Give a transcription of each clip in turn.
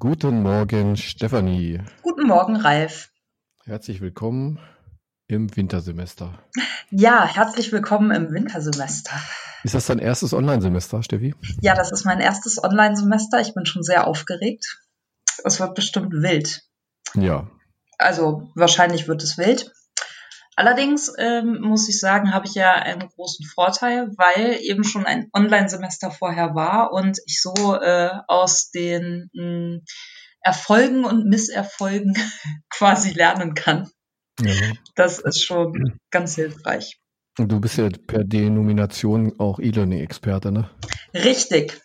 Guten Morgen, Stefanie. Guten Morgen, Ralf. Herzlich willkommen im Wintersemester. Ja, herzlich willkommen im Wintersemester. Ist das dein erstes Online-Semester, Steffi? Ja, das ist mein erstes Online-Semester. Ich bin schon sehr aufgeregt. Es wird bestimmt wild. Ja. Also wahrscheinlich wird es wild. Allerdings ähm, muss ich sagen, habe ich ja einen großen Vorteil, weil eben schon ein Online-Semester vorher war und ich so äh, aus den mh, hm, Erfolgen und Misserfolgen quasi lernen kann. Ja. Das ist schon ganz hilfreich. Du bist ja per Denomination auch E-Learning-Experte, ne? Richtig.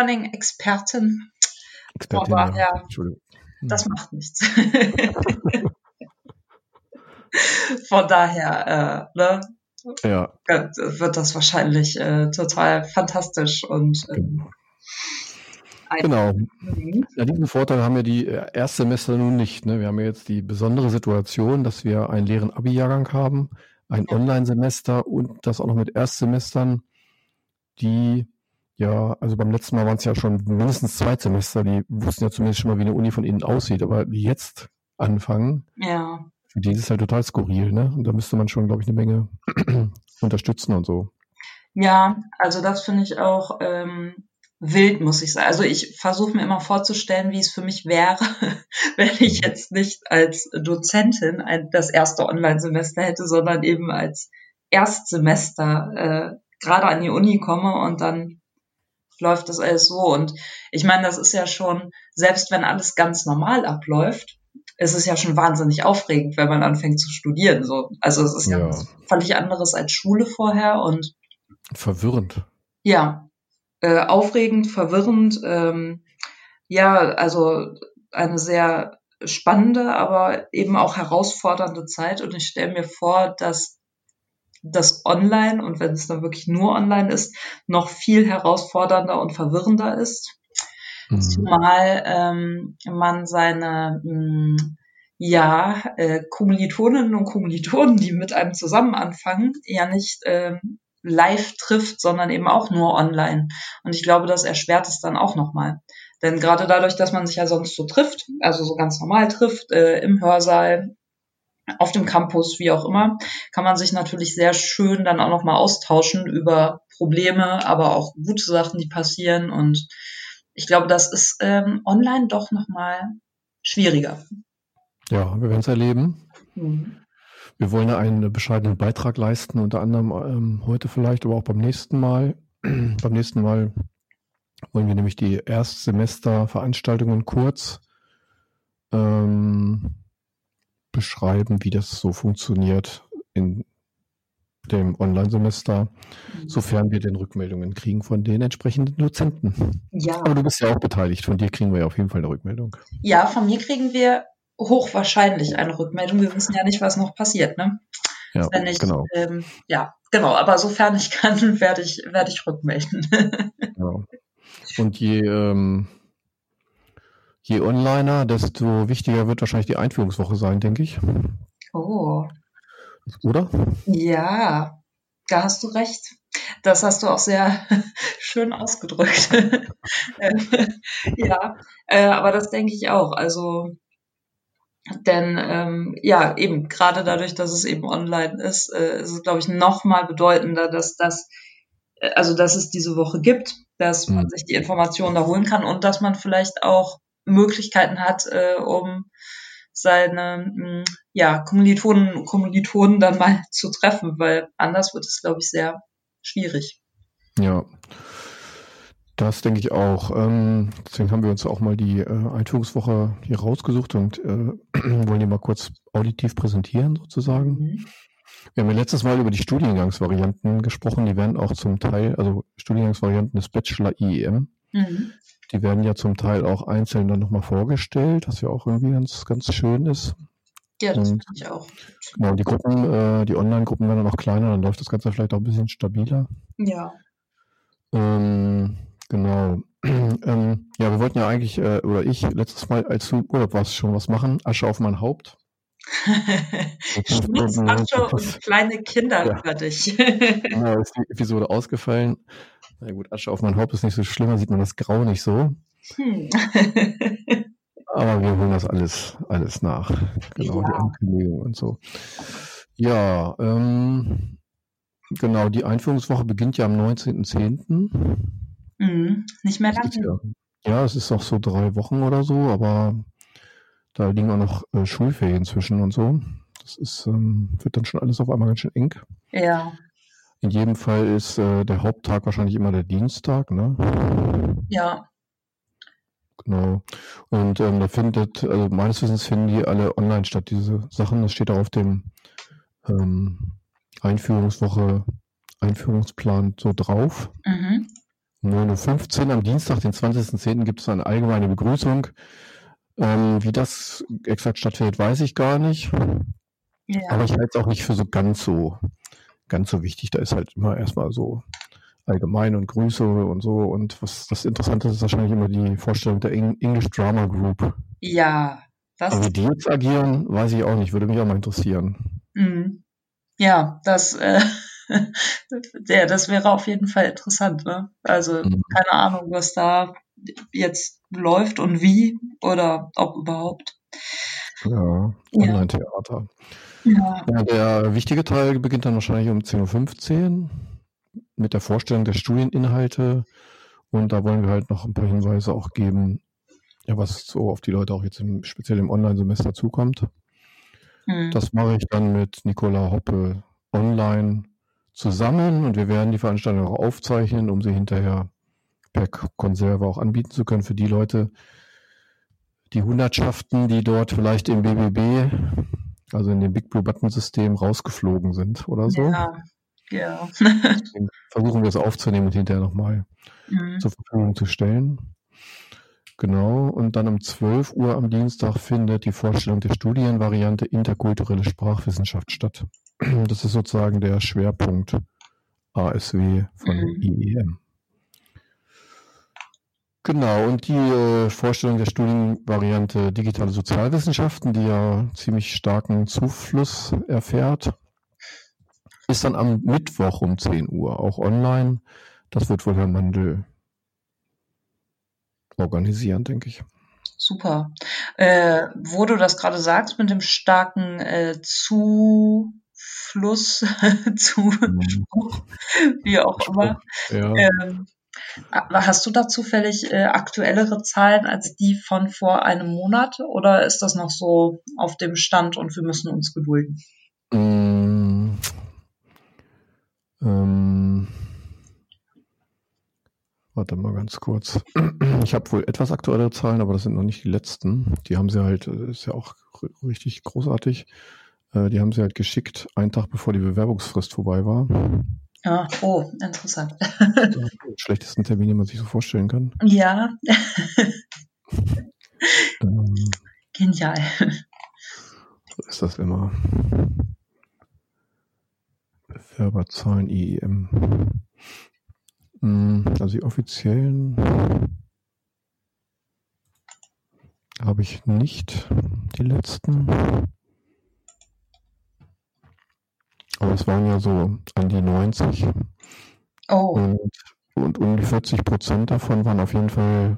E-Learning-Expertin. Expertin, Aber, ja, das macht nichts. Von daher, äh, ne, ja. wird das wahrscheinlich äh, total fantastisch und ähm, Genau. Ja, diesen Vorteil haben ja die äh, Erstsemester nun nicht. Ne? Wir haben ja jetzt die besondere Situation, dass wir einen leeren Abi-Jahrgang haben, ein ja. Online-Semester und das auch noch mit Erstsemestern, die ja, also beim letzten Mal waren es ja schon mindestens zwei Semester, die wussten ja zumindest schon mal, wie eine Uni von innen aussieht, aber die jetzt anfangen, ja. für die ist es halt total skurril, ne? Und da müsste man schon, glaube ich, eine Menge unterstützen und so. Ja, also das finde ich auch ähm, wild, muss ich sagen. Also ich versuche mir immer vorzustellen, wie es für mich wäre, wenn ich jetzt nicht als Dozentin ein, das erste Online-Semester hätte, sondern eben als Erstsemester äh, gerade an die Uni komme und dann läuft das alles so. Und ich meine, das ist ja schon, selbst wenn alles ganz normal abläuft, ist es ja schon wahnsinnig aufregend, wenn man anfängt zu studieren. So. Also es ist ja, ja völlig anderes als Schule vorher und verwirrend. Ja, äh, aufregend, verwirrend. Ähm, ja, also eine sehr spannende, aber eben auch herausfordernde Zeit. Und ich stelle mir vor, dass das Online und wenn es dann wirklich nur online ist, noch viel herausfordernder und verwirrender ist. Mhm. Zumal ähm, man seine mh, hm, ja, äh, Kommilitoninnen und Kommilitonen, die mit einem zusammen anfangen, ja nicht ähm, live trifft, sondern eben auch nur online. Und ich glaube, das erschwert es dann auch nochmal. Denn gerade dadurch, dass man sich ja sonst so trifft, also so ganz normal trifft, äh, im Hörsaal, auf dem Campus, wie auch immer, kann man sich natürlich sehr schön dann auch nochmal austauschen über Probleme, aber auch gute Sachen, die passieren. Und ich glaube, das ist ähm, online doch nochmal schwieriger. Ja, wir werden es erleben. Mhm. Wir wollen einen bescheidenen Beitrag leisten, unter anderem ähm, heute vielleicht, aber auch beim nächsten Mal. beim nächsten Mal wollen wir nämlich die Erstsemesterveranstaltungen kurz ähm, beschreiben, wie das so funktioniert in dem Online-Semester, mhm. sofern wir denn Rückmeldungen kriegen von den entsprechenden Dozenten. Ja. Aber du bist ja auch beteiligt, von dir kriegen wir ja auf jeden Fall eine Rückmeldung. Ja, von mir kriegen wir hochwahrscheinlich eine Rückmeldung. Wir wissen ja nicht, was noch passiert, ne? Ja, ich, genau. Ähm, ja, genau. Aber sofern ich kann, werde ich, werde ich rückmelden. ja. Und je, ähm, Je onliner, desto wichtiger wird wahrscheinlich die Einführungswoche sein, denke ich. Oh. Oder? Ja, da hast du recht. Das hast du auch sehr schön ausgedrückt. ja, äh, aber das denke ich auch. Also, denn ähm, ja, eben gerade dadurch, dass es eben online ist, äh, ist es, glaube ich, noch mal bedeutender, dass das, äh, also dass es diese Woche gibt, dass man mhm. sich die Informationen da holen kann und dass man vielleicht auch Möglichkeiten hat, äh, um seine mh, hm, ja, Kommilitonen und Kommilitonen dann mal zu treffen, weil anders wird es, glaube ich, sehr schwierig. Ja, das denke ich auch. Ähm, deswegen haben wir uns auch mal die äh, Einführungswoche hier rausgesucht und äh, wollen die mal kurz auditiv präsentieren sozusagen. Mhm. Wir haben ja letztes Mal über die Studiengangsvarianten gesprochen. Die werden auch zum Teil, also Studiengangsvarianten des Bachelor IEM. Mhm Die werden ja zum Teil auch einzeln dann nochmal vorgestellt, was ja auch irgendwie ganz, ganz schön ist. Ja, das finde ich auch. Genau, die Gruppen, äh, die Online-Gruppen werden dann noch kleiner, dann läuft das Ganze vielleicht auch ein bisschen stabiler. Ja. Ähm, genau. ähm, ja, wir wollten ja eigentlich, äh, oder ich, letztes Mal, als du Urlaub warst, schon was machen. Asche auf mein Haupt. Asche und kleine Kinder ja. über dich. genau, ist die Episode ausgefallen. Na gut, Asche auf mein Haupt ist nicht so schlimm, da sieht man das Grau nicht so. Hm. Aber wir holen das alles, alles nach. Genau, ja. die Ankündigung und so. Ja, ähm, genau, die Einführungswoche beginnt ja am 19.10. Mhm, nicht mehr lange. Ja, es ist noch so drei Wochen oder so, aber da liegen auch noch äh, Schulferien zwischen und so. Das ist, ähm, wird dann schon alles auf einmal ganz schön eng. Ja. In jedem Fall ist äh, der Haupttag wahrscheinlich immer der Dienstag, ne? Ja. Genau. Und ähm, da findet, also meines Wissens finden die alle online statt, diese Sachen. Das steht auch auf dem ähm, Einführungswoche, Einführungsplan so drauf. Mhm. 9.15 Uhr am Dienstag, den 20.10. gibt es eine allgemeine Begrüßung. Ähm, wie das exakt stattfindet, weiß ich gar nicht. Ja. Aber ich halte es auch nicht für so ganz so, ganz so wichtig. Da ist halt immer erstmal so allgemein und Grüße und so. Und was das Interessante ist, ist wahrscheinlich immer die Vorstellung der English Drama Group. Ja, das. Aber wie die jetzt agieren, weiß ich auch nicht. Würde mich auch mal interessieren. Mhm. Ja, das, äh, ja, das wäre auf jeden Fall interessant. Ne? Also mhm. keine Ahnung, was da jetzt läuft und wie oder ob überhaupt. Ja, Online-Theater. Ja. ja. der wichtige Teil beginnt dann wahrscheinlich um 10.15 Uhr mit der Vorstellung der Studieninhalte. Und da wollen wir halt noch ein paar Hinweise auch geben, ja, was so auf die Leute auch jetzt im, speziell im Online-Semester zukommt. Hm. Das mache ich dann mit Nicola Hoppe online zusammen und wir werden die Veranstaltung auch aufzeichnen, um sie hinterher per Konserve auch anbieten zu können für die Leute, die Hundertschaften, die dort vielleicht im BBB, also in dem Big Blue Button System rausgeflogen sind oder so. Ja, ja. versuchen wir es aufzunehmen und hinterher nochmal mhm. zur Verfügung zu stellen. Genau, und dann um 12 Uhr am Dienstag findet die Vorstellung der Studienvariante interkulturelle Sprachwissenschaft statt. Das ist sozusagen der Schwerpunkt ASW von mhm. IEM. Genau, und die äh, Vorstellung der Studienvariante digitale Sozialwissenschaften, die ja ziemlich starken Zufluss erfährt, ist dann am Mittwoch um 10 Uhr, auch online. Das wird wohl Herr Mandel organisieren, denke ich. Super. Äh, wo du das gerade sagst mit dem starken äh, Zufluss, Zuspruch, wie auch immer. Ja. Ähm, hast du da zufällig äh, aktuellere Zahlen als die von vor einem Monat oder ist das noch so auf dem Stand und wir müssen uns gedulden? Mm, ähm, warte mal ganz kurz. Ich habe wohl etwas aktuellere Zahlen, aber das sind noch nicht die letzten. Die haben sie halt, äh, ist ja auch richtig großartig. Äh, die haben sie halt geschickt, einen Tag bevor die Bewerbungsfrist vorbei war. Ja, oh, interessant. Den schlechtesten Termin, den man sich so vorstellen kann. Ja. ähm, Genial. So ist das immer. Bewerberzahlen IEM. Hm, also die offiziellen habe ich nicht, die letzten. Aber es waren ja so an die 90. Oh. Und, und um die 40 Prozent davon waren auf jeden Fall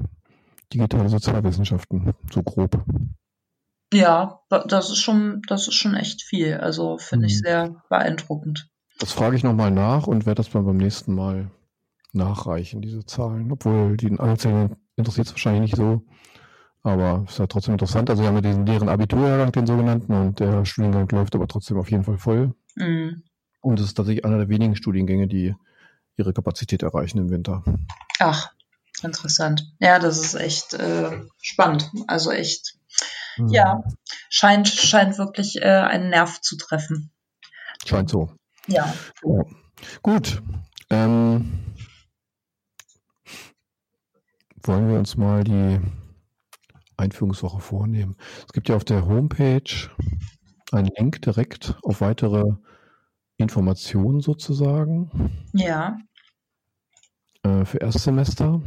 digitale Sozialwissenschaften, so grob. Ja, das ist schon, das ist schon echt viel. Also finde ich mhm. sehr beeindruckend. Das frage ich nochmal nach und werde das mal beim nächsten Mal nachreichen, diese Zahlen. Obwohl die Einzelnen interessiert es wahrscheinlich nicht so. Aber es ist ja trotzdem interessant. Also wir haben ja diesen leeren Abiturjahrgang, den sogenannten, und der Studiengang läuft aber trotzdem auf jeden Fall voll. Mhm. Und es ist tatsächlich einer der wenigen Studiengänge, die ihre Kapazität erreichen im Winter. Ach, interessant. Ja, das ist echt äh, spannend. Also echt, mhm. ja, scheint, scheint wirklich äh, einen Nerv zu treffen. Scheint so. Ja. ja. Gut. Ähm, wollen wir uns mal die Einführungswoche vornehmen. Es gibt ja auf der Homepage einen Link direkt auf weitere Informationen sozusagen. Ja. Äh, für Erstsemester.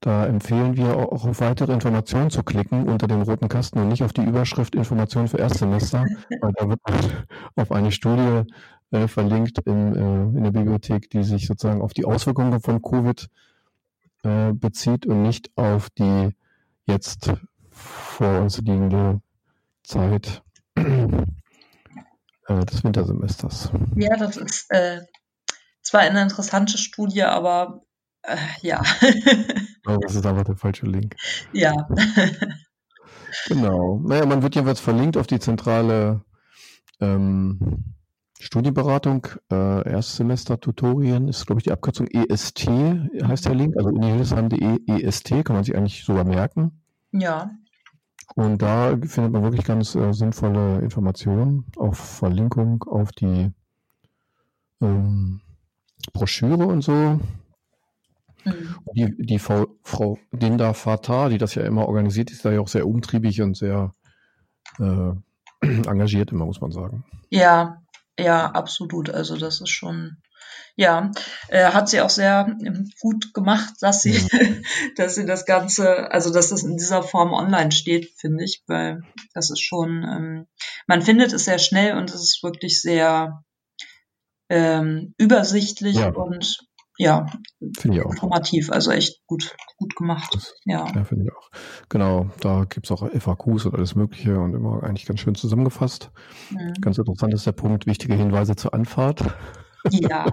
Da empfehlen wir auch auf weitere Informationen zu klicken unter dem roten Kasten und nicht auf die Überschrift Informationen für Erstsemester, weil da wird auf eine Studie äh, verlinkt in, äh, in der Bibliothek, die sich sozusagen auf die Auswirkungen von Covid äh, bezieht und nicht auf die jetzt vor uns liegende Zeit äh, des Wintersemesters. Ja, das ist äh, zwar eine interessante Studie, aber äh, ja. aber das ist einfach der falsche Link. Ja. genau. Naja, man wird jedenfalls verlinkt auf die zentrale ähm, Studienberatung, äh, Erstsemester-Tutorien ist, glaube ich, die Abkürzung EST, heißt der Link, also unihildesheim.de EST, kann man sich eigentlich sogar merken. Ja. Und da findet man wirklich ganz äh, sinnvolle Informationen, auch Verlinkung auf die ähm, Broschüre und so. Mhm. Die, die Frau, Frau Dinda Fatah, die das ja immer organisiert, ist da ja auch sehr umtriebig und sehr äh, engagiert immer, muss man sagen. Ja, ja, absolut. Also das ist schon, ja, äh, hat sie auch sehr ähm, gut gemacht, dass sie, mhm. dass sie das Ganze, also dass das in dieser Form online steht, finde ich, weil das ist schon, ähm, man findet es sehr schnell und es ist wirklich sehr ähm, übersichtlich ja. und ja, informativ, also echt gut, gut gemacht. Das, ja, ja finde ich auch. Genau, da gibt es auch FAQs und alles Mögliche und immer eigentlich ganz schön zusammengefasst. Mhm. Ganz interessant ist der Punkt, wichtige Hinweise zur Anfahrt. Ja.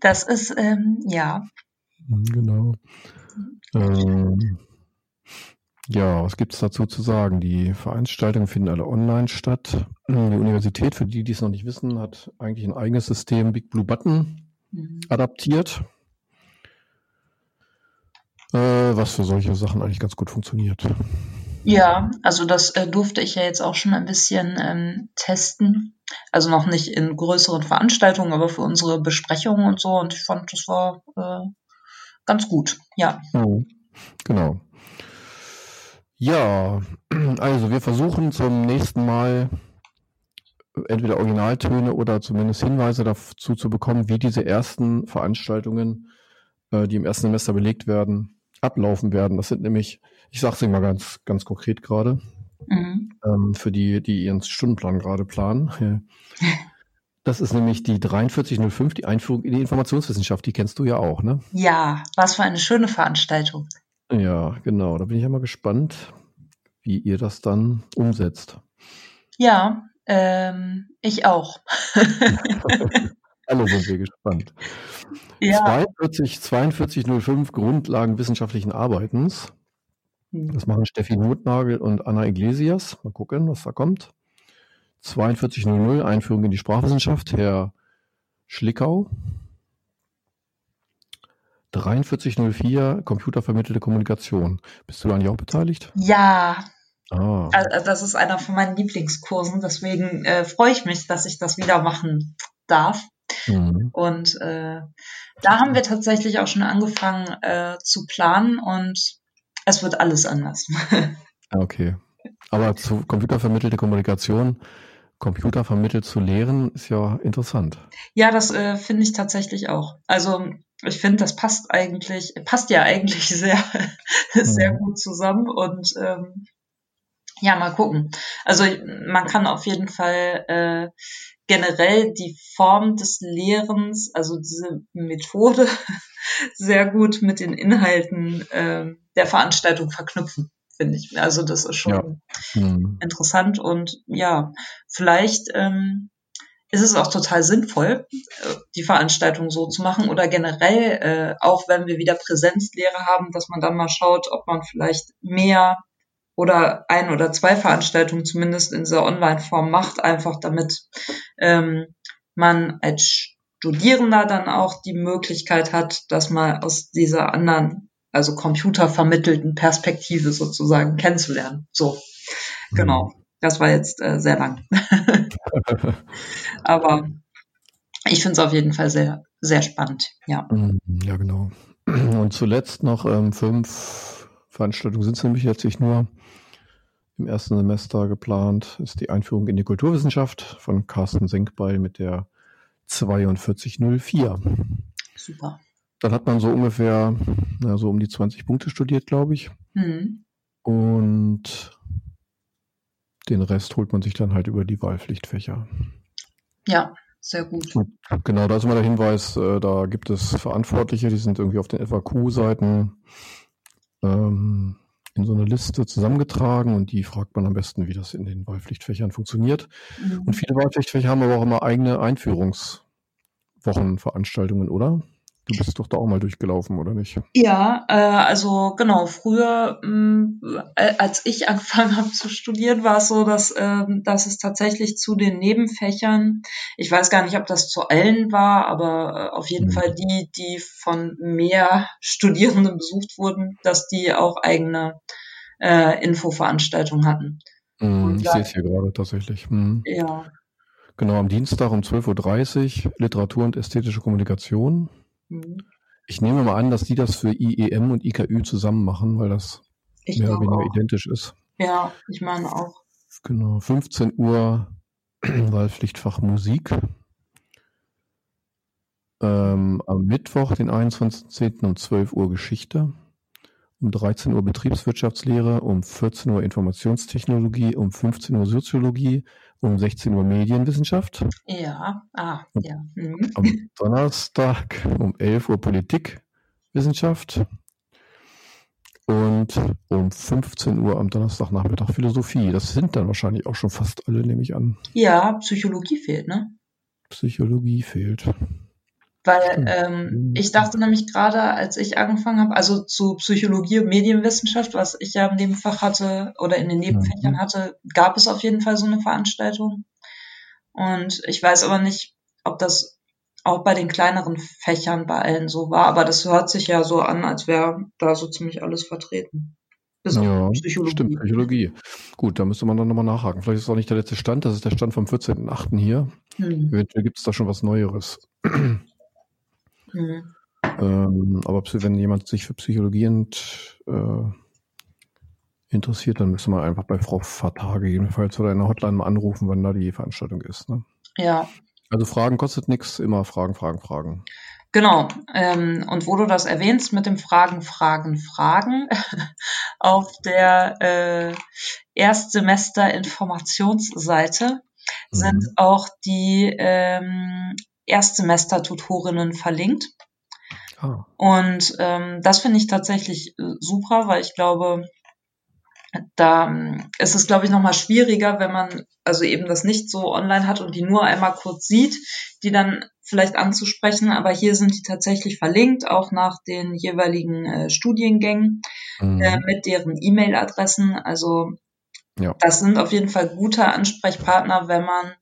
das ist, ähm, ja. Mhm, genau. Ähm, ja, was gibt es dazu zu sagen? Die Veranstaltungen finden alle online statt. Die Universität, für die, die es noch nicht wissen, hat eigentlich ein eigenes System Big Blue Button mhm. adaptiert, äh, was für solche Sachen eigentlich ganz gut funktioniert. Ja, also das äh, durfte ich ja jetzt auch schon ein bisschen ähm, testen. Also noch nicht in größeren Veranstaltungen, aber für unsere Besprechungen und so. Und ich fand, das war äh, ganz gut, ja. Mhm. Genau. Ja, also wir versuchen zum nächsten Mal entweder Originaltöne oder zumindest Hinweise dazu zu bekommen, wie diese ersten Veranstaltungen, äh, die im ersten Semester belegt werden, ablaufen werden. Das sind nämlich, ich sage es Ihnen mal ganz, ganz konkret gerade, mhm. ähm, für die, die ihren Stundenplan gerade planen. Das ist nämlich die 4305, die Einführung in die Informationswissenschaft. Die kennst du ja auch, ne? Ja, was für eine schöne Veranstaltung. Ja, genau. Da bin ich ja mal gespannt, wie ihr das dann umsetzt. Ja, ähm, ich auch. Alle sind wir gespannt. Ja. 42, 4205 Grundlagen wissenschaftlichen Arbeitens. Hm. Das machen Steffi Notnagel und Anna Iglesias. Mal gucken, was da kommt. 4200 Einführung in die Sprachwissenschaft, Herr Schlickau. 4304 computervermittelte Kommunikation. Bist du da eigentlich auch beteiligt? Ja. Ah. Also das ist einer von meinen Lieblingskursen, deswegen äh, freue ich mich, dass ich das wieder machen darf. Mhm. Und äh, da haben wir tatsächlich auch schon angefangen äh, zu planen und es wird alles anders. Okay. Aber zu computervermittelte Kommunikation, Computer vermittelt zu lehren, ist ja interessant. Ja, das äh, finde ich tatsächlich auch. Also ich finde, das passt eigentlich, passt ja eigentlich sehr, sehr mhm. gut zusammen und ähm, ja, mal gucken. Also man kann auf jeden Fall äh, generell die Form des Lehrens, also diese Methode, sehr gut mit den Inhalten äh, der Veranstaltung verknüpfen, finde ich. Also das ist schon ja. mhm. interessant und ja, vielleicht ähm, ist es auch total sinnvoll, äh, die Veranstaltung so zu machen oder generell, äh, auch wenn wir wieder Präsenzlehre haben, dass man dann mal schaut, ob man vielleicht mehr oder ein oder zwei Veranstaltungen zumindest in dieser Online-Form macht, einfach damit ähm, man als Studierender dann auch die Möglichkeit hat, das mal aus dieser anderen, also computervermittelten Perspektive sozusagen kennenzulernen. So, genau. Das war jetzt äh, sehr lang. Aber ich finde es auf jeden Fall sehr, sehr spannend, ja. Mhm, ja, genau. Und zuletzt noch ähm, fünf Veranstaltungen sind es nämlich letztlich nur im ersten Semester geplant, ist die Einführung in die Kulturwissenschaft von Carsten Senkbeil mit der 4204. Super. Dann hat man so ungefähr, na, so um die 20 Punkte studiert, glaube ich. Mhm. Und den Rest holt man sich dann halt über die Wahlpflichtfächer. Ja, sehr gut. Genau, da ist immer der Hinweis, äh, da gibt es Verantwortliche, die sind irgendwie auf den FAQ-Seiten ähm, in so eine Liste zusammengetragen und die fragt man am besten, wie das in den Wahlpflichtfächern funktioniert. Mhm. Und viele Wahlpflichtfächer haben aber auch immer eigene Einführungswochenveranstaltungen, oder? Du bist doch da auch mal durchgelaufen, oder nicht? Ja, äh, also genau, früher, mh, mm, äh, als ich angefangen habe zu studieren, war es so, dass, äh, dass es tatsächlich zu den Nebenfächern, ich weiß gar nicht, ob das zu allen war, aber äh, auf jeden mhm. Fall die, die von mehr Studierenden besucht wurden, dass die auch eigene äh, Infoveranstaltungen hatten. Mhm, ich sehe es hier gerade tatsächlich. Mhm. Ja. Genau, am Dienstag um 12.30 Uhr Literatur und ästhetische Kommunikation. Mhm. Ich nehme mal an, dass die das für IEM und IKÜ zusammen machen, weil das ich mehr oder weniger auch. identisch ist. Ja, ich meine auch. Genau, 15 Uhr Wahlpflichtfach Musik. Ähm, am Mittwoch, den 21.10. um 12 Uhr Geschichte um 13 Uhr Betriebswirtschaftslehre, um 14 Uhr Informationstechnologie, um 15 Uhr Soziologie, um 16 Uhr Medienwissenschaft. Ja, ah, ja. Mhm. Am Donnerstag um 11 Uhr Politikwissenschaft und um 15 Uhr am Donnerstagnachmittag Philosophie. Das sind dann wahrscheinlich auch schon fast alle, nehme ich an. Ja, Psychologie fehlt, ne? Psychologie fehlt. Weil ähm, mhm. ich dachte nämlich gerade, als ich angefangen habe, also zu Psychologie und Medienwissenschaft, was ich ja im Nebenfach hatte oder in den Nebenfächern mhm. hatte, gab es auf jeden Fall so eine Veranstaltung. Und ich weiß aber nicht, ob das auch bei den kleineren Fächern bei allen so war, aber das hört sich ja so an, als wäre da so ziemlich alles vertreten. Bis ja, Psychologie. stimmt, Psychologie. Gut, da müsste man dann nochmal nachhaken. Vielleicht ist es auch nicht der letzte Stand, das ist der Stand vom 14.8. hier. Hm. Eventuell gibt es da schon was Neueres. Mhm. Ähm, aber wenn jemand sich für Psychologie und, äh, interessiert, dann müsste man einfach bei Frau Fatah gegebenenfalls oder in der Hotline mal anrufen, wann da die Veranstaltung ist. Ne? Ja. Also Fragen kostet nichts, immer Fragen, Fragen, Fragen. Genau. Ähm, und wo du das erwähnst mit dem Fragen, Fragen, Fragen, auf der äh, Erstsemester Informationsseite mhm. sind auch die ähm, Erstsemester-Tutorinnen verlinkt. Oh. Und ähm, das finde ich tatsächlich äh, super, weil ich glaube, da ähm, ist es, glaube ich, nochmal schwieriger, wenn man also eben das nicht so online hat und die nur einmal kurz sieht, die dann vielleicht anzusprechen. Aber hier sind die tatsächlich verlinkt, auch nach den jeweiligen äh, Studiengängen mhm. äh, mit deren E-Mail-Adressen. Also ja. das sind auf jeden Fall gute Ansprechpartner, wenn man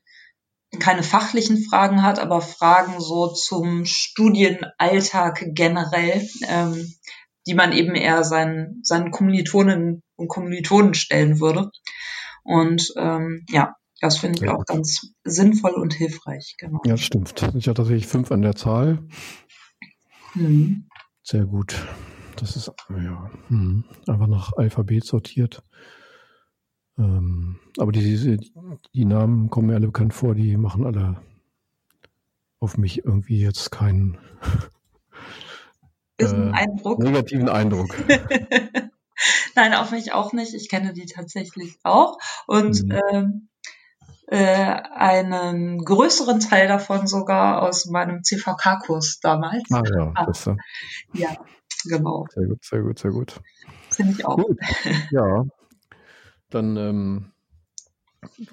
keine fachlichen Fragen hat, aber Fragen so zum Studienalltag generell, ähm, die man eben eher seinen, seinen Kommilitonen und Kommilitonen stellen würde. Und ähm, ja, das finde ich auch ganz sinnvoll und hilfreich. Genau. Ja, stimmt. Ich habe tatsächlich fünf an der Zahl. Hm. Sehr gut. Das ist ja hm, einfach nach Alphabet sortiert. Ähm, aber die, die Namen kommen mir alle bekannt vor, die machen alle auf mich irgendwie jetzt keinen äh, Eindruck. negativen Eindruck. Nein, auf mich auch nicht. Ich kenne die tatsächlich auch. Und mhm. ähm, äh, einen größeren Teil davon sogar aus meinem CVK-Kurs damals. Ah ja, ah, das, ja, genau. Sehr gut, sehr gut, sehr gut. Finde ich auch. Gut. Ja, dann ähm,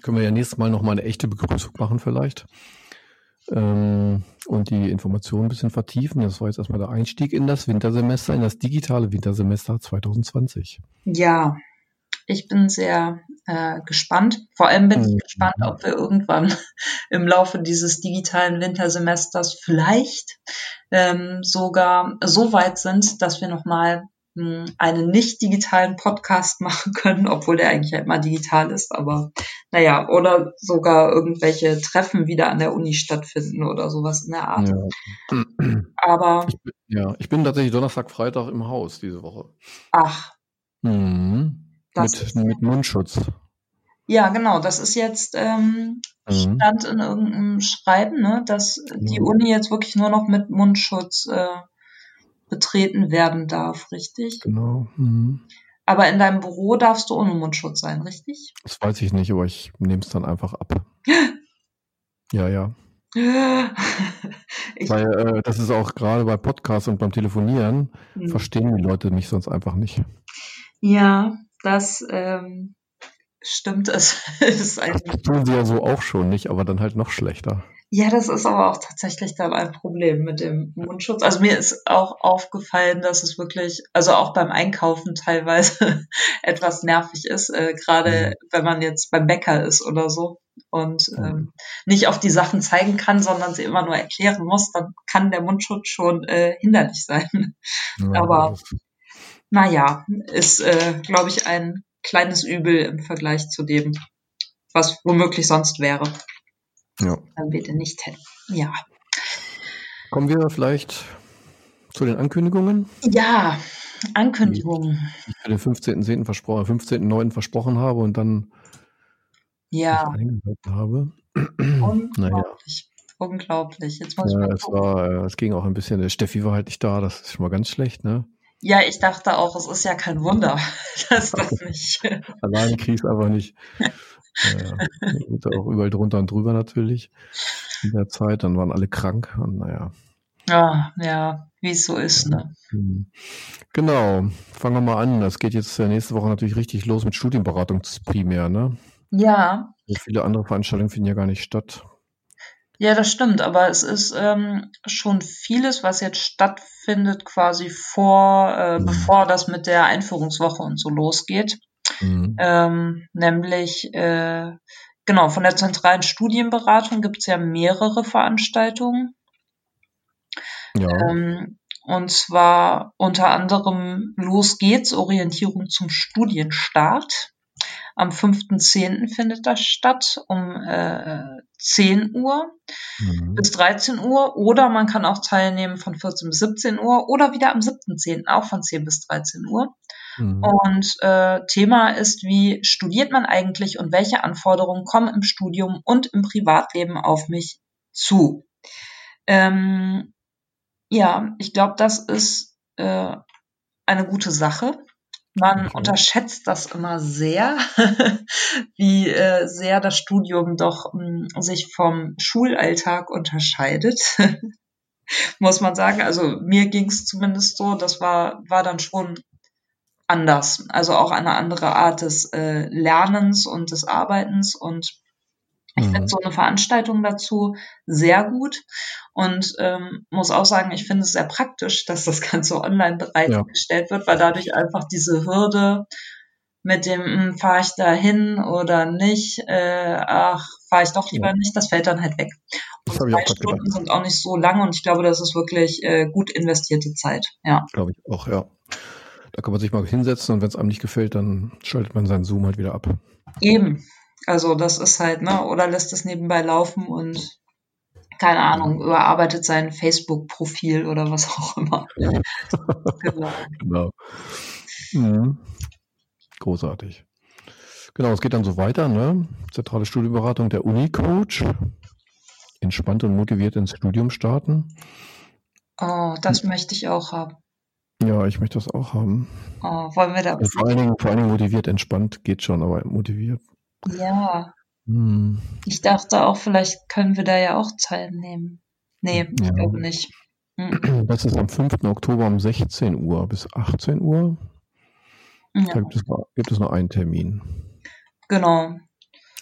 können wir ja nächstes Mal nochmal eine echte Begrüßung machen vielleicht. Ähm, und die Informationen ein bisschen vertiefen. Das war jetzt erstmal der Einstieg in das Wintersemester, in das digitale Wintersemester 2020. Ja, ich bin sehr äh, gespannt. Vor allem bin mhm. ich gespannt, ob wir irgendwann im Laufe dieses digitalen Wintersemesters vielleicht ähm, sogar so weit sind, dass wir nochmal einen nicht digitalen Podcast machen können, obwohl der eigentlich halt mal digital ist, aber naja, oder sogar irgendwelche Treffen wieder an der Uni stattfinden oder sowas in der Art. Ja. Aber. Ich bin, ja, ich bin tatsächlich Donnerstag, Freitag im Haus diese Woche. Ach. Mhm. Mit, mit Mundschutz. Ja, genau. Das ist jetzt ähm, mhm. stand in irgendeinem Schreiben, ne, dass die Uni jetzt wirklich nur noch mit Mundschutz äh, betreten werden darf, richtig? Genau. Mhm. Aber in deinem Büro darfst du ohne Mundschutz sein, richtig? Das weiß ich nicht, aber ich nehme es dann einfach ab. ja, ja. Weil äh, das ist auch gerade bei Podcasts und beim Telefonieren, mhm. verstehen die Leute mich sonst einfach nicht. Ja, das ähm, stimmt. Es ist das tun sie ja so auch schon nicht, aber dann halt noch schlechter. Ja, das ist aber auch tatsächlich dann ein Problem mit dem Mundschutz. Also mir ist auch aufgefallen, dass es wirklich, also auch beim Einkaufen teilweise etwas nervig ist, äh, gerade mhm. wenn man jetzt beim Bäcker ist oder so und ähm, nicht auf die Sachen zeigen kann, sondern sie immer nur erklären muss, dann kann der Mundschutz schon äh, hinderlich sein. Ja, aber naja, ist, äh, glaube ich, ein kleines Übel im Vergleich zu dem, was womöglich sonst wäre. Ja. Dann bitte nicht. Ja. Kommen wir vielleicht zu den Ankündigungen? Ja, Ankündigungen. Die ich für den 15.10. versprochen, 15.9. versprochen habe und dann ja. eingehalten habe. Unglaublich. Naja. Unglaublich. Jetzt muss ja, es, war, äh, es ging auch ein bisschen, Steffi war halt nicht da, das ist schon mal ganz schlecht, ne? Ja, ich dachte auch, es ist ja kein Wunder, dass das nicht. Alleine kriegst aber nicht. ja, auch überall drunter und drüber natürlich in der Zeit. Dann waren alle krank und naja. Ja, ja, wie es so ist, ne? Hm. Genau, fangen wir mal an. Das geht jetzt äh, nächste Woche natürlich richtig los mit Studienberatung primär, ne? Ja. Viele andere Veranstaltungen finden ja gar nicht statt. Ja, das stimmt, aber es ist ähm, schon vieles, was jetzt stattfindet, quasi vor, äh, mhm. bevor das mit der Einführungswoche und so losgeht. Mhm. Ähm, nämlich, äh, genau, von der zentralen Studienberatung gibt es ja mehrere Veranstaltungen. Ja. Ähm, und zwar unter anderem Los geht's, Orientierung zum Studienstart. Am 5.10. findet das statt um äh, 10 Uhr mhm. bis 13 Uhr oder man kann auch teilnehmen von 14 bis 17 Uhr oder wieder am 7.10. auch von 10 bis 13 Uhr. Mhm. Und äh, Thema ist, wie studiert man eigentlich und welche Anforderungen kommen im Studium und im Privatleben auf mich zu. Ähm, ja, ich glaube, das ist äh, eine gute Sache. Man unterschätzt das immer sehr, wie äh, sehr das Studium doch mh, hm, sich vom Schulalltag unterscheidet. Muss man sagen. Also mir ging es zumindest so, das war, war dann schon anders. Also auch eine andere Art des äh, Lernens und des Arbeitens. Und ich finde mhm. so eine Veranstaltung dazu sehr gut und ähm, muss auch sagen, ich finde es sehr praktisch, dass das Ganze online bereitgestellt ja. wird, weil dadurch einfach diese Hürde mit dem, hm, fahre ich da hin oder nicht, äh, ach, fahre ich doch lieber ja. nicht, das fällt dann halt weg. Und zwei Stunden gedacht. sind auch nicht so lang und ich glaube, das ist wirklich äh, gut investierte Zeit. Ja. Glaube ich auch, ja. Da kann man sich mal hinsetzen und wenn es einem nicht gefällt, dann schaltet man seinen Zoom halt wieder ab. Eben. Also das ist halt, ne, oder lässt es nebenbei laufen und keine Ahnung, überarbeitet sein Facebook-Profil oder was auch immer. genau. genau. Mhm. Großartig. Genau, es geht dann so weiter, ne? Zentrale Studienberatung der Uni-Coach. Entspannt und motiviert ins Studium starten. Oh, das hm. möchte ich auch haben. Ja, ich möchte das auch haben. Oh, wollen wir da. Vor allen, Dingen, vor allen Dingen motiviert, entspannt geht schon, aber motiviert. Ja, hm. Ich dachte auch, vielleicht können wir da ja auch teilnehmen. Nee, ich glaube nicht. Mhm. Das ist am 5. Oktober um 16 Uhr bis 18 Uhr. Ja. Da gibt es, nur, gibt es nur einen Termin. Genau.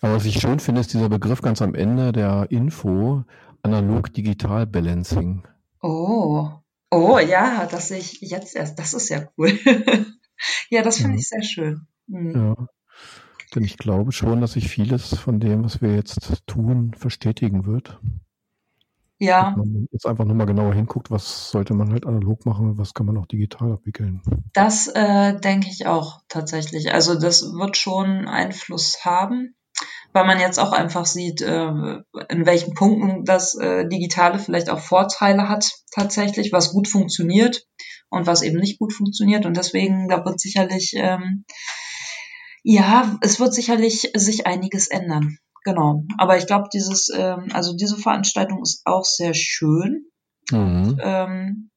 Aber was ich schön finde, ist dieser Begriff ganz am Ende der Info, analog-digital-Balancing. Oh, oh ja, das sehe ich jetzt erst. Das ist ja cool. ja, das finde ja. ich sehr schön. Mhm. Ja. Denn ich glaube schon, dass sich vieles von dem, was wir jetzt tun, verstetigen wird. Ja. Dass man jetzt einfach nochmal genauer hinguckt, was sollte man halt analog machen, was kann man auch digital abwickeln. Das äh, denke ich auch tatsächlich. Also das wird schon Einfluss haben, weil man jetzt auch einfach sieht, äh, in welchen Punkten das äh, Digitale vielleicht auch Vorteile hat tatsächlich, was gut funktioniert und was eben nicht gut funktioniert. Und deswegen, da wird sicherlich, ähm, ja, es wird sicherlich sich einiges ändern. Genau. Aber ich glaube, dieses, ähm, also diese Veranstaltung ist auch sehr schön. Mhm. Ähm,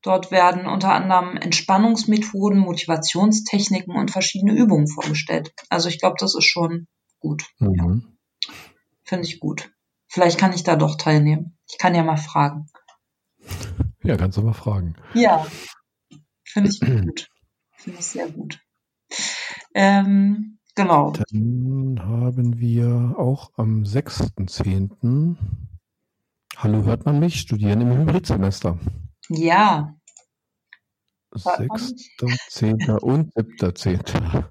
dort werden unter anderem Entspannungsmethoden, Motivationstechniken und verschiedene Übungen vorgestellt. Also ich glaube, das ist schon gut. Mhm. Ja. Finde ich gut. Vielleicht kann ich da doch teilnehmen. Ich kann ja mal fragen. Ja, kannst du mal fragen. Ja, finde ich gut. Finde ich sehr gut. Ähm, Genau. Dann haben wir auch am 6.10. Hallo, hört man mich? Studieren im Hybridsemester. Ja. 6.10. und 7.10.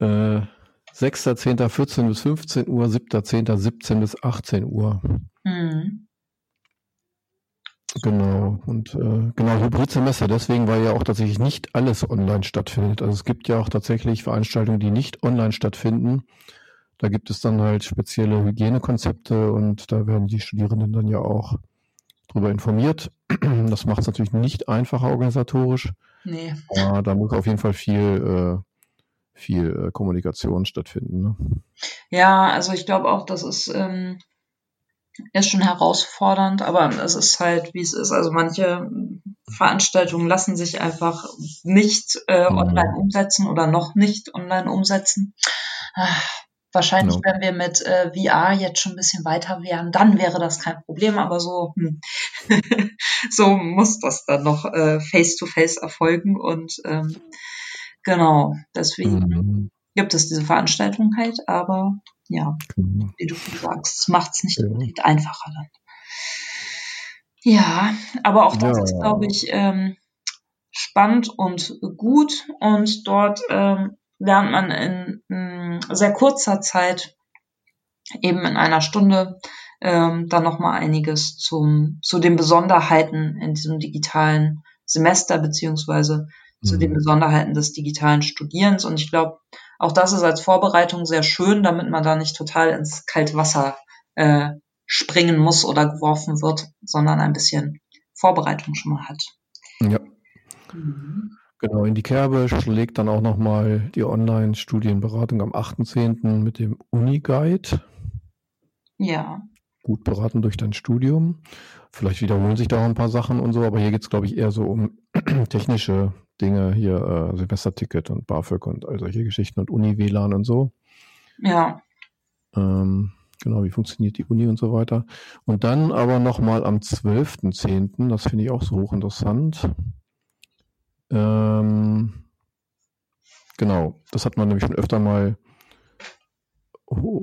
Äh, 6.10. 14 bis 15 Uhr, 7.10. 17 bis 18 Uhr. Mhm. Genau, und äh, genau, Hybridsemester, deswegen, weil ja auch tatsächlich nicht alles online stattfindet. Also es gibt ja auch tatsächlich Veranstaltungen, die nicht online stattfinden. Da gibt es dann halt spezielle Hygienekonzepte und da werden die Studierenden dann ja auch darüber informiert. Das macht es natürlich nicht einfacher organisatorisch. Nee. Aber da muss auf jeden Fall viel, äh, viel äh, Kommunikation stattfinden. Ne? Ja, also ich glaube auch, das ist ähm, ist schon herausfordernd, aber es ist halt, wie es ist. Also manche Veranstaltungen lassen sich einfach nicht äh, mhm. online umsetzen oder noch nicht online umsetzen. Ach, wahrscheinlich, ja. wenn wir mit äh, VR jetzt schon ein bisschen weiter wären, dann wäre das kein Problem, aber so, hm. so muss das dann noch äh, face-to-face -face erfolgen und ähm, genau, deswegen mhm. gibt es diese Veranstaltung halt, aber ja, genau. wie du schon sagst, macht es nicht ja. unbedingt einfacher dann. Ja, aber auch das ja. ist, glaube ich, ähm, spannend und gut und dort ähm, lernt man in, in, sehr kurzer Zeit eben in einer Stunde ähm, dann nochmal einiges zum, zu den Besonderheiten in diesem digitalen Semester beziehungsweise. Zu den mhm. Besonderheiten des digitalen Studierens und ich glaube, auch das ist als Vorbereitung sehr schön, damit man da nicht total ins kalte Wasser äh, springen muss oder geworfen wird, sondern ein bisschen Vorbereitung schon mal hat. Ja. Mhm. Genau, in die Kerbe schlägt dann auch nochmal die Online-Studienberatung am 8.10. mit dem Uni-Guide. Ja. Gut beraten durch dein Studium. Vielleicht wiederholen sich da auch ein paar Sachen und so, aber hier geht es, glaube ich, eher so um technische Dinge hier, äh, Semesterticket und BAföG und all solche Geschichten und Uni-WLAN und so. Ja. Ähm, genau, wie funktioniert die Uni und so weiter. Und dann aber nochmal am 12.10., das finde ich auch so hochinteressant. Ähm, genau, das hat man nämlich schon öfter mal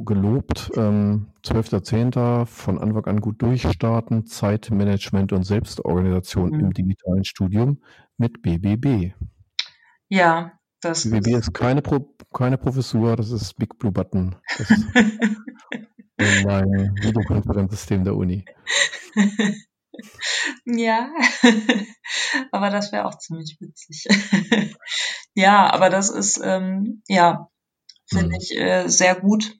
gelobt. Ähm, 12.10. von Anfang an gut durchstarten, Zeitmanagement und Selbstorganisation mhm. im digitalen Studium mit BBB. Ja, das BBB ist, ist keine, Pro, keine Professur, das ist Big Blue Button. Das mein Videokonferenzsystem der Uni. ja, aber das wäre auch ziemlich witzig. ja, aber das ist, ähm, ja, finde mhm. ich äh, sehr gut,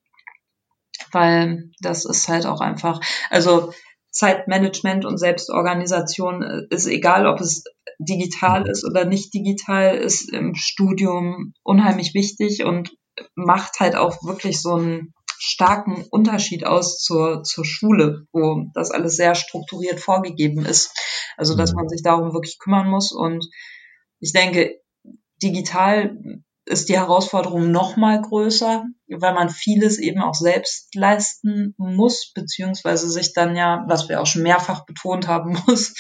weil das ist halt auch einfach, also Zeitmanagement und Selbstorganisation äh, ist egal, ob es digital ist oder nicht digital, ist im Studium unheimlich wichtig und macht halt auch wirklich so einen starken Unterschied aus zur, zur Schule, wo das alles sehr strukturiert vorgegeben ist. Also, dass mhm. man sich darum wirklich kümmern muss. Und ich denke, digital ist die Herausforderung noch mal größer, weil man vieles eben auch selbst leisten muss, beziehungsweise sich dann ja, was wir auch schon mehrfach betont haben muss,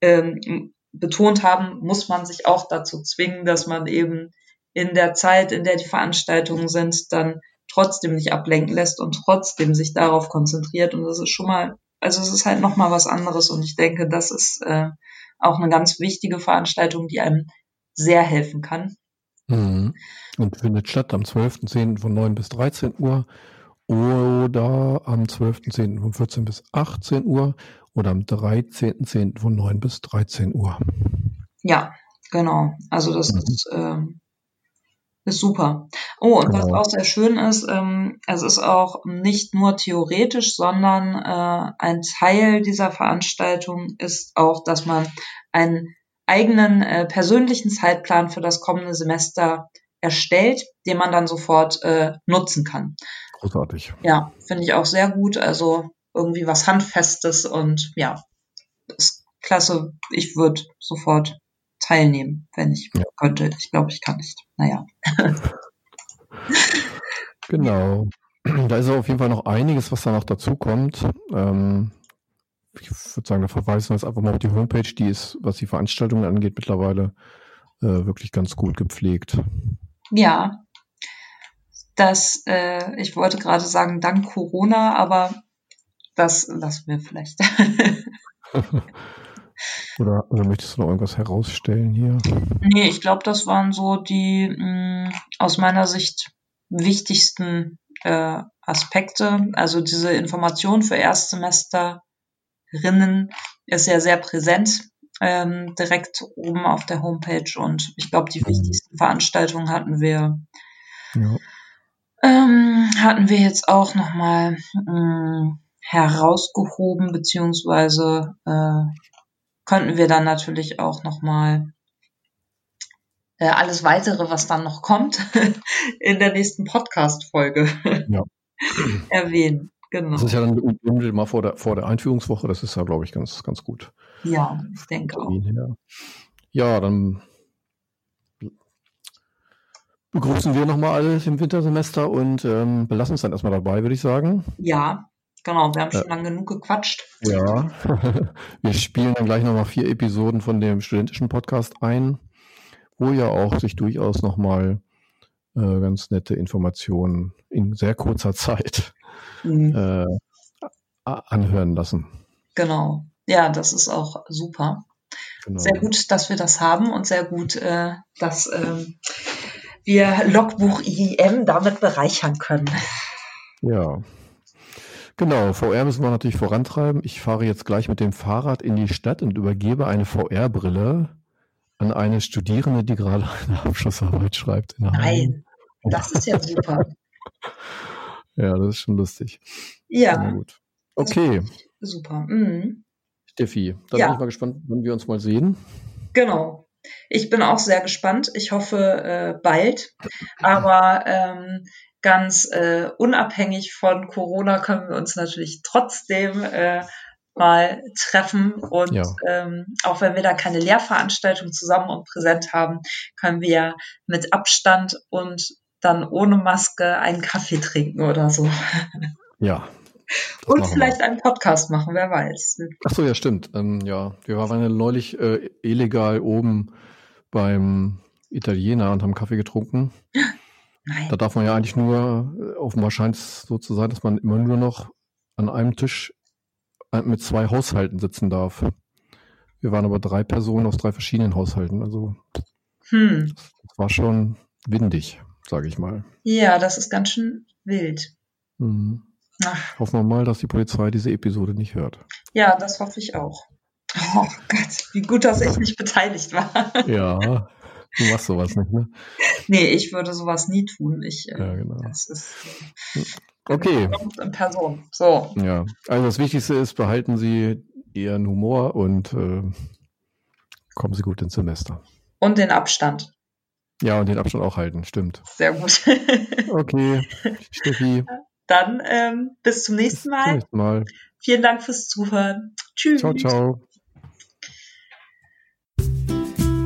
ähm, betont haben, muss man sich auch dazu zwingen, dass man eben in der Zeit, in der die Veranstaltungen sind, dann trotzdem nicht ablenken lässt und trotzdem sich darauf konzentriert. Und das ist schon mal, also es ist halt noch mal was anderes. Und ich denke, das ist äh, auch eine ganz wichtige Veranstaltung, die einem sehr helfen kann. Mhm. Und findet statt am 12.10. von 9 bis 13 Uhr. oder am 12.10. von 14 bis 18 Uhr oder am 13.10. von 9 bis 13 Uhr. Ja, genau. Also das mhm. ist, äh, ist super. Oh, und genau. was auch sehr schön ist, ähm, es ist auch nicht nur theoretisch, sondern äh, ein Teil dieser Veranstaltung ist auch, dass man einen eigenen äh, persönlichen Zeitplan für das kommende Semester erstellt, den man dann sofort äh, nutzen kann. Großartig. Ja, finde ich auch sehr gut. Also irgendwie was Handfestes und ja, ist klasse. Ich würde sofort teilnehmen, wenn ich ja. könnte. Ich glaube, ich kann nicht. Naja. genau. Da ist auf jeden Fall noch einiges, was da noch dazu kommt. Ähm, ich würde sagen, da verweisen wir jetzt einfach mal auf die Homepage, die ist, was die Veranstaltungen angeht, mittlerweile äh, wirklich ganz gut gepflegt. Ja, das, äh, ich wollte gerade sagen, dank Corona, aber das lassen wir vielleicht. oder, oder möchtest du noch irgendwas herausstellen hier? Nee, ich glaube, das waren so die mh, mm, aus meiner Sicht wichtigsten äh, Aspekte. Also diese Information für Erstsemesterinnen ist ja sehr präsent ähm, direkt oben auf der Homepage und ich glaube, die mhm. wichtigsten Veranstaltungen hatten wir. Ja. Ähm, hatten wir jetzt auch nochmal mm, herausgehoben, beziehungsweise äh, könnten wir dann natürlich auch nochmal äh, alles weitere, was dann noch kommt, in der nächsten Podcast-Folge ja. erwähnen. Genau. Das ist ja dann unmittelbar vor der, vor der Einführungswoche, das ist ja, glaube ich, ganz, ganz gut. Ja, ich denke auch. Ja, dann begrüßen wir nochmal alle im Wintersemester und ähm, belassen es dann erstmal dabei, würde ich sagen. Ja, genau. Wir haben schon äh, lange genug gequatscht. Ja, wir spielen dann gleich nochmal vier Episoden von dem studentischen Podcast ein, wo ja auch sich durchaus nochmal äh, ganz nette Informationen in sehr kurzer Zeit mhm. äh, anhören lassen. Genau. Ja, das ist auch super. Genau. Sehr gut, dass wir das haben und sehr gut, äh, dass ähm, wir Logbuch IEM damit bereichern können. Ja. Genau, VR müssen wir natürlich vorantreiben. Ich fahre jetzt gleich mit dem Fahrrad in die Stadt und übergebe eine VR-Brille an eine Studierende, die gerade eine Abschlussarbeit schreibt. Nein, das ist ja super. ja, das ist schon lustig. Ja. gut. Okay. Super. Mhm. Steffi, dann ja. bin ich mal gespannt, wann wir uns mal sehen. Genau. Ich bin auch sehr gespannt. Ich hoffe äh, bald. Aber ähm, ganz äh, unabhängig von Corona können wir uns natürlich trotzdem äh, mal treffen. Und ja. ähm, auch wenn wir da keine Lehrveranstaltung zusammen und präsent haben, können wir mit Abstand und dann ohne Maske einen Kaffee trinken oder so. Ja. Und vielleicht wir. einen Podcast machen, wer weiß. Ach so, ja, stimmt. Ähm, ja, wir waren ja neulich äh, illegal oben beim Italiener und haben Kaffee getrunken. Nein. Da darf man ja eigentlich nur, äh, offenbar scheint es so zu sein, dass man immer nur noch an einem Tisch äh, mit zwei Haushalten sitzen darf. Wir waren aber drei Personen aus drei verschiedenen Haushalten. Also hm. das war schon windig, sage ich mal. Ja, das ist ganz schön wild. Mhm. Ach. Hoffen wir mal, dass die Polizei diese Episode nicht hört. Ja, das hoffe ich auch. Oh Gott, wie gut, dass ich nicht beteiligt war. Ja, du machst sowas nicht, ne? Nee, ich würde sowas nie tun. Ich, äh, ja, genau. Das ist. Äh, okay. In Person. So. Ja, also das Wichtigste ist, behalten Sie Ihren Humor und äh, kommen Sie gut ins Semester. Und den Abstand. Ja, und den Abstand auch halten, stimmt. Sehr gut. okay, Steffi. Dann ähm, bis zum nächsten Mal. Bis zum nächsten Mal. Vielen Dank fürs Zuhören. Tschüss. Ciao, ciao.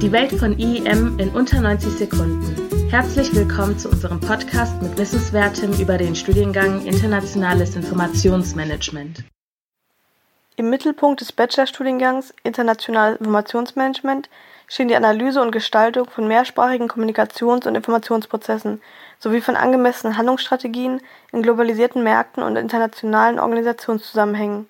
Die Welt von IEM in unter 90 Sekunden. Herzlich willkommen zu unserem Podcast mit Wissenswertem über den Studiengang Internationales Informationsmanagement. Im Mittelpunkt des Bachelorstudiengangs Internationales Informationsmanagement stehen die Analyse und Gestaltung von mehrsprachigen Kommunikations- und Informationsprozessen sowie von angemessenen Handlungsstrategien in globalisierten Märkten und internationalen Organisationszusammenhängen.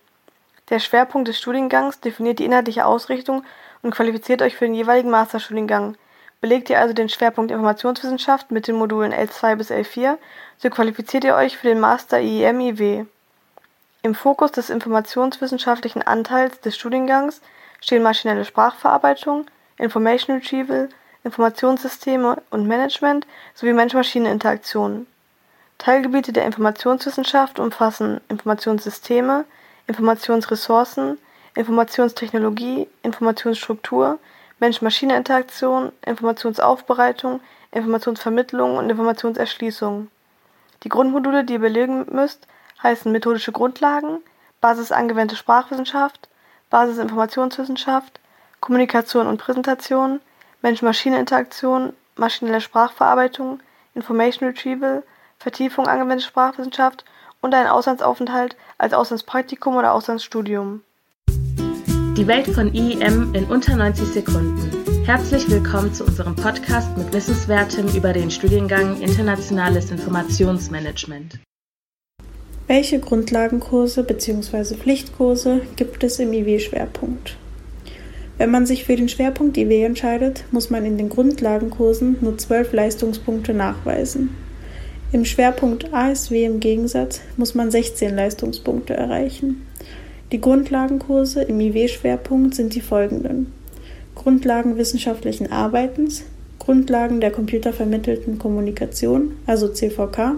Der Schwerpunkt des Studiengangs definiert die inhaltliche Ausrichtung und qualifiziert euch für den jeweiligen Masterstudiengang, Belegt ihr also den Schwerpunkt Informationswissenschaft mit den Modulen L2 bis L4, so qualifiziert ihr euch für den Master IEM-IW. Im Fokus des informationswissenschaftlichen Anteils des Studiengangs stehen maschinelle Sprachverarbeitung, Information Retrieval, Informationssysteme und Management sowie Mensch-Maschine-Interaktionen. Teilgebiete der Informationswissenschaft umfassen Informationssysteme, Informationsressourcen, Informationstechnologie, Informationsstruktur, Mensch-Maschine-Interaktion, Informationsaufbereitung, Informationsvermittlung und Informationserschließung. Die Grundmodule, die ihr belegen müsst, heißen methodische Grundlagen, Basis angewandte Sprachwissenschaft, Basis Informationswissenschaft, Kommunikation und Präsentation, Mensch-Maschine-Interaktion, maschinelle Sprachverarbeitung, Information Retrieval, Vertiefung angewandte Sprachwissenschaft und ein Auslandsaufenthalt als Auslandspraktikum oder Auslandsstudium. Die Welt von IEM in unter 90 Sekunden. Herzlich willkommen zu unserem Podcast mit Wissenswertem über den Studiengang Internationales Informationsmanagement. Welche Grundlagenkurse bzw. Pflichtkurse gibt es im IW-Schwerpunkt? Wenn man sich für den Schwerpunkt IW entscheidet, muss man in den Grundlagenkursen nur zwölf Leistungspunkte nachweisen. Im Schwerpunkt ASW im Gegensatz muss man 16 Leistungspunkte erreichen. Die Grundlagenkurse im IW-Schwerpunkt sind die folgenden. Grundlagen wissenschaftlichen Arbeitens, Grundlagen der computervermittelten Kommunikation, also CVK,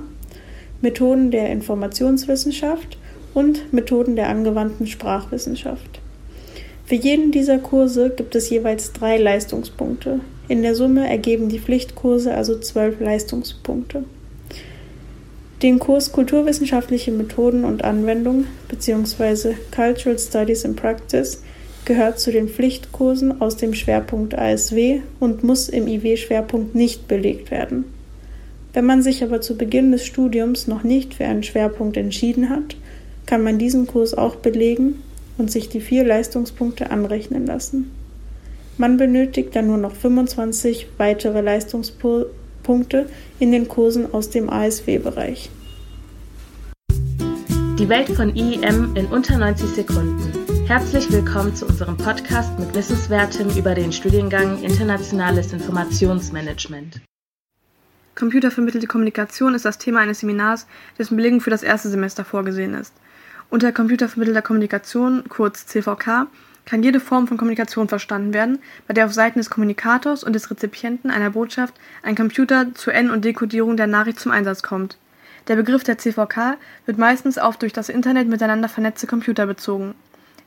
Methoden der Informationswissenschaft und Methoden der angewandten Sprachwissenschaft. Für jeden dieser Kurse gibt es jeweils drei Leistungspunkte. In der Summe ergeben die Pflichtkurse also zwölf Leistungspunkte. Den Kurs Kulturwissenschaftliche Methoden und Anwendung bzw. Cultural Studies in Practice gehört zu den Pflichtkursen aus dem Schwerpunkt ASW und muss im IW-Schwerpunkt nicht belegt werden. Wenn man sich aber zu Beginn des Studiums noch nicht für einen Schwerpunkt entschieden hat, kann man diesen Kurs auch belegen und sich die vier Leistungspunkte anrechnen lassen. Man benötigt dann nur noch 25 weitere Leistungspunkte Punkte in den Kursen aus dem ASW-Bereich. Die Welt von IEM in unter 90 Sekunden. Herzlich willkommen zu unserem Podcast mit Wissenswertem über den Studiengang Internationales Informationsmanagement. Computervermittelte Kommunikation ist das Thema eines Seminars, dessen Belegung für das erste Semester vorgesehen ist. Unter computervermittelter Kommunikation, kurz CVK, kann jede Form von Kommunikation verstanden werden, bei der auf Seiten des Kommunikators und des Rezipienten einer Botschaft ein Computer zur N- und Dekodierung der Nachricht zum Einsatz kommt. Der Begriff der CVK wird meistens auf durch das Internet miteinander vernetzte Computer bezogen.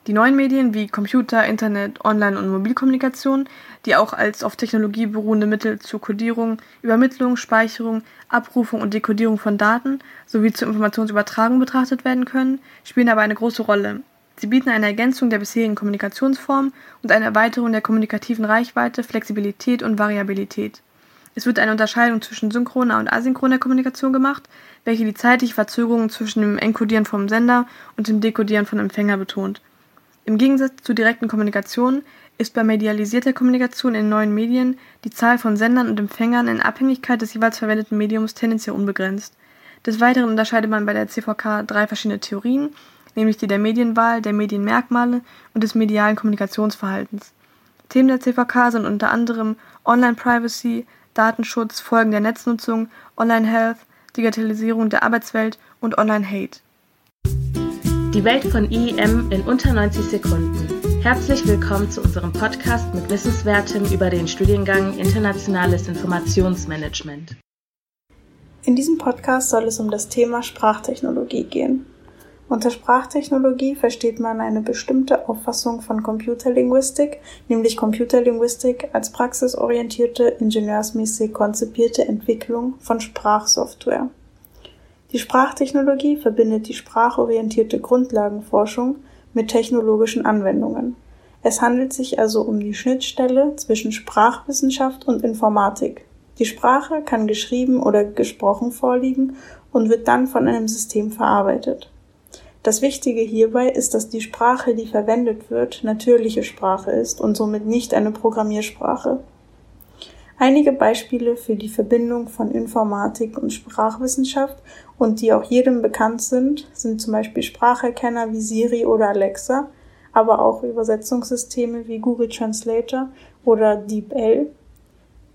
Die neuen Medien wie Computer, Internet, Online- und Mobilkommunikation, die auch als auf Technologie beruhende Mittel zur Codierung, Übermittlung, Speicherung, Abrufung und Dekodierung von Daten sowie zur Informationsübertragung betrachtet werden können, spielen aber eine große Rolle. Sie bieten eine Ergänzung der bisherigen Kommunikationsformen und eine Erweiterung der kommunikativen Reichweite, Flexibilität und Variabilität. Es wird eine Unterscheidung zwischen synchroner und asynchroner Kommunikation gemacht, welche die zeitliche Verzögerung zwischen dem Enkodieren vom Sender und dem Dekodieren von Empfänger betont. Im Gegensatz zur direkten Kommunikation ist bei medialisierter Kommunikation in neuen Medien die Zahl von Sendern und Empfängern in Abhängigkeit des jeweils verwendeten Mediums tendenziell unbegrenzt. Des Weiteren unterscheidet man bei der CVK drei verschiedene Theorien, nämlich die der Medienwahl, der Medienmerkmale und des medialen Kommunikationsverhaltens. Themen der CVK sind unter anderem Online-Privacy, Datenschutz, Folgen der Netznutzung, Online-Health, Digitalisierung der Arbeitswelt und Online-Hate. Die Welt von IEM in unter 90 Sekunden. Herzlich willkommen zu unserem Podcast mit Wissenswertem über den Studiengang Internationales Informationsmanagement. In diesem Podcast soll es um das Thema Sprachtechnologie gehen. Unter Sprachtechnologie versteht man eine bestimmte Auffassung von Computerlinguistik, nämlich Computerlinguistik als praxisorientierte, ingenieursmäßig konzipierte Entwicklung von Sprachsoftware. Die Sprachtechnologie verbindet die sprachorientierte Grundlagenforschung mit technologischen Anwendungen. Es handelt sich also um die Schnittstelle zwischen Sprachwissenschaft und Informatik. Die Sprache kann geschrieben oder gesprochen vorliegen und wird dann von einem System verarbeitet. Das Wichtige hierbei ist, dass die Sprache, die verwendet wird, natürliche Sprache ist und somit nicht eine Programmiersprache. Einige Beispiele für die Verbindung von Informatik und Sprachwissenschaft und die auch jedem bekannt sind, sind zum Beispiel Spracherkenner wie Siri oder Alexa, aber auch Übersetzungssysteme wie Google Translator oder DeepL.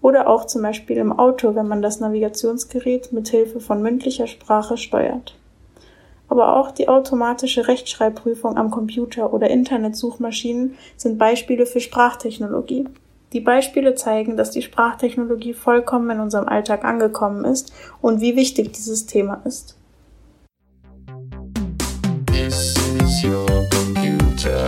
oder auch zum Beispiel im Auto, wenn man das Navigationsgerät mit Hilfe von mündlicher Sprache steuert. Aber auch die automatische Rechtschreibprüfung am Computer oder Internetsuchmaschinen sind Beispiele für Sprachtechnologie. Die Beispiele zeigen, dass die Sprachtechnologie vollkommen in unserem Alltag angekommen ist und wie wichtig dieses Thema ist. This is your computer.